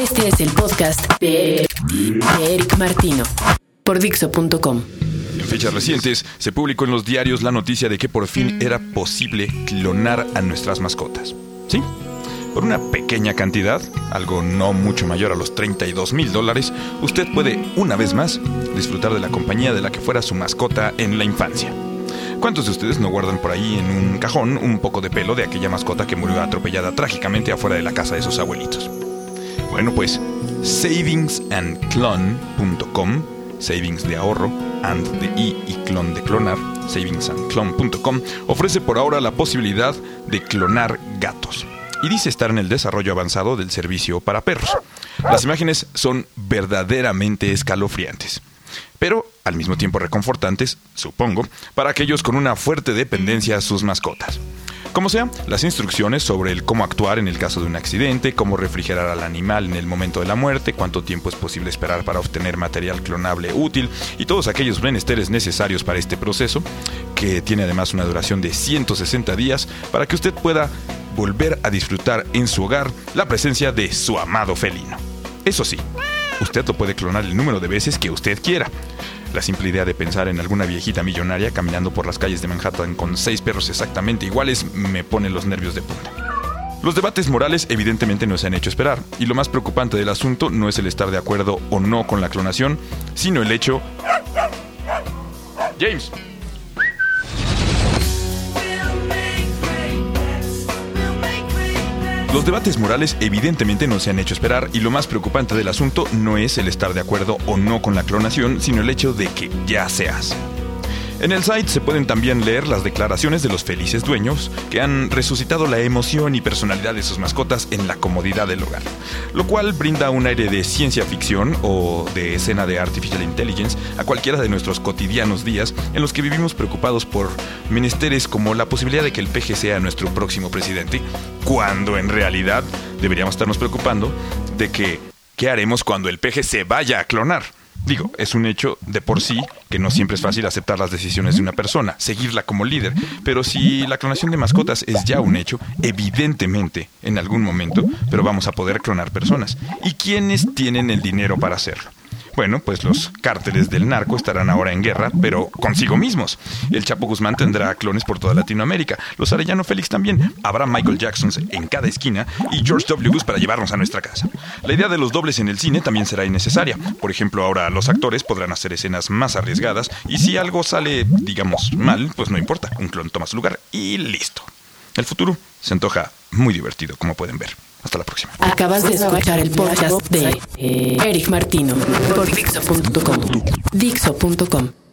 Este es el podcast de, de Eric Martino por Dixo.com. En fechas recientes se publicó en los diarios la noticia de que por fin era posible clonar a nuestras mascotas. ¿Sí? Por una pequeña cantidad, algo no mucho mayor a los 32 mil dólares, usted puede, una vez más, disfrutar de la compañía de la que fuera su mascota en la infancia. ¿Cuántos de ustedes no guardan por ahí en un cajón un poco de pelo de aquella mascota que murió atropellada trágicamente afuera de la casa de sus abuelitos? Bueno, pues savingsandclone.com, savings de ahorro, and de i y clon de clonar, savingsandclone.com, ofrece por ahora la posibilidad de clonar gatos. Y dice estar en el desarrollo avanzado del servicio para perros. Las imágenes son verdaderamente escalofriantes pero al mismo tiempo reconfortantes, supongo, para aquellos con una fuerte dependencia a sus mascotas. Como sea, las instrucciones sobre el cómo actuar en el caso de un accidente, cómo refrigerar al animal en el momento de la muerte, cuánto tiempo es posible esperar para obtener material clonable útil y todos aquellos menesteres necesarios para este proceso, que tiene además una duración de 160 días, para que usted pueda volver a disfrutar en su hogar la presencia de su amado felino. Eso sí, usted lo puede clonar el número de veces que usted quiera. La simple idea de pensar en alguna viejita millonaria caminando por las calles de Manhattan con seis perros exactamente iguales me pone los nervios de punta. Los debates morales evidentemente no se han hecho esperar, y lo más preocupante del asunto no es el estar de acuerdo o no con la clonación, sino el hecho... James, Los debates morales evidentemente no se han hecho esperar y lo más preocupante del asunto no es el estar de acuerdo o no con la clonación, sino el hecho de que ya se hace. En el site se pueden también leer las declaraciones de los felices dueños que han resucitado la emoción y personalidad de sus mascotas en la comodidad del hogar, lo cual brinda un aire de ciencia ficción o de escena de artificial intelligence a cualquiera de nuestros cotidianos días en los que vivimos preocupados por menesteres como la posibilidad de que el peje sea nuestro próximo presidente, cuando en realidad deberíamos estarnos preocupando de que ¿qué haremos cuando el peje se vaya a clonar? Digo, es un hecho de por sí que no siempre es fácil aceptar las decisiones de una persona, seguirla como líder, pero si la clonación de mascotas es ya un hecho, evidentemente, en algún momento, pero vamos a poder clonar personas. ¿Y quiénes tienen el dinero para hacerlo? Bueno, pues los cárteles del narco estarán ahora en guerra, pero consigo mismos. El Chapo Guzmán tendrá clones por toda Latinoamérica. Los Arellano Félix también. Habrá Michael Jacksons en cada esquina y George W. Bush para llevarnos a nuestra casa. La idea de los dobles en el cine también será innecesaria. Por ejemplo, ahora los actores podrán hacer escenas más arriesgadas y si algo sale, digamos, mal, pues no importa. Un clon toma su lugar y listo. El futuro se antoja muy divertido, como pueden ver. Hasta la próxima. Acabas de escuchar el podcast de Eric Martino por Dixo.com. Dixo.com.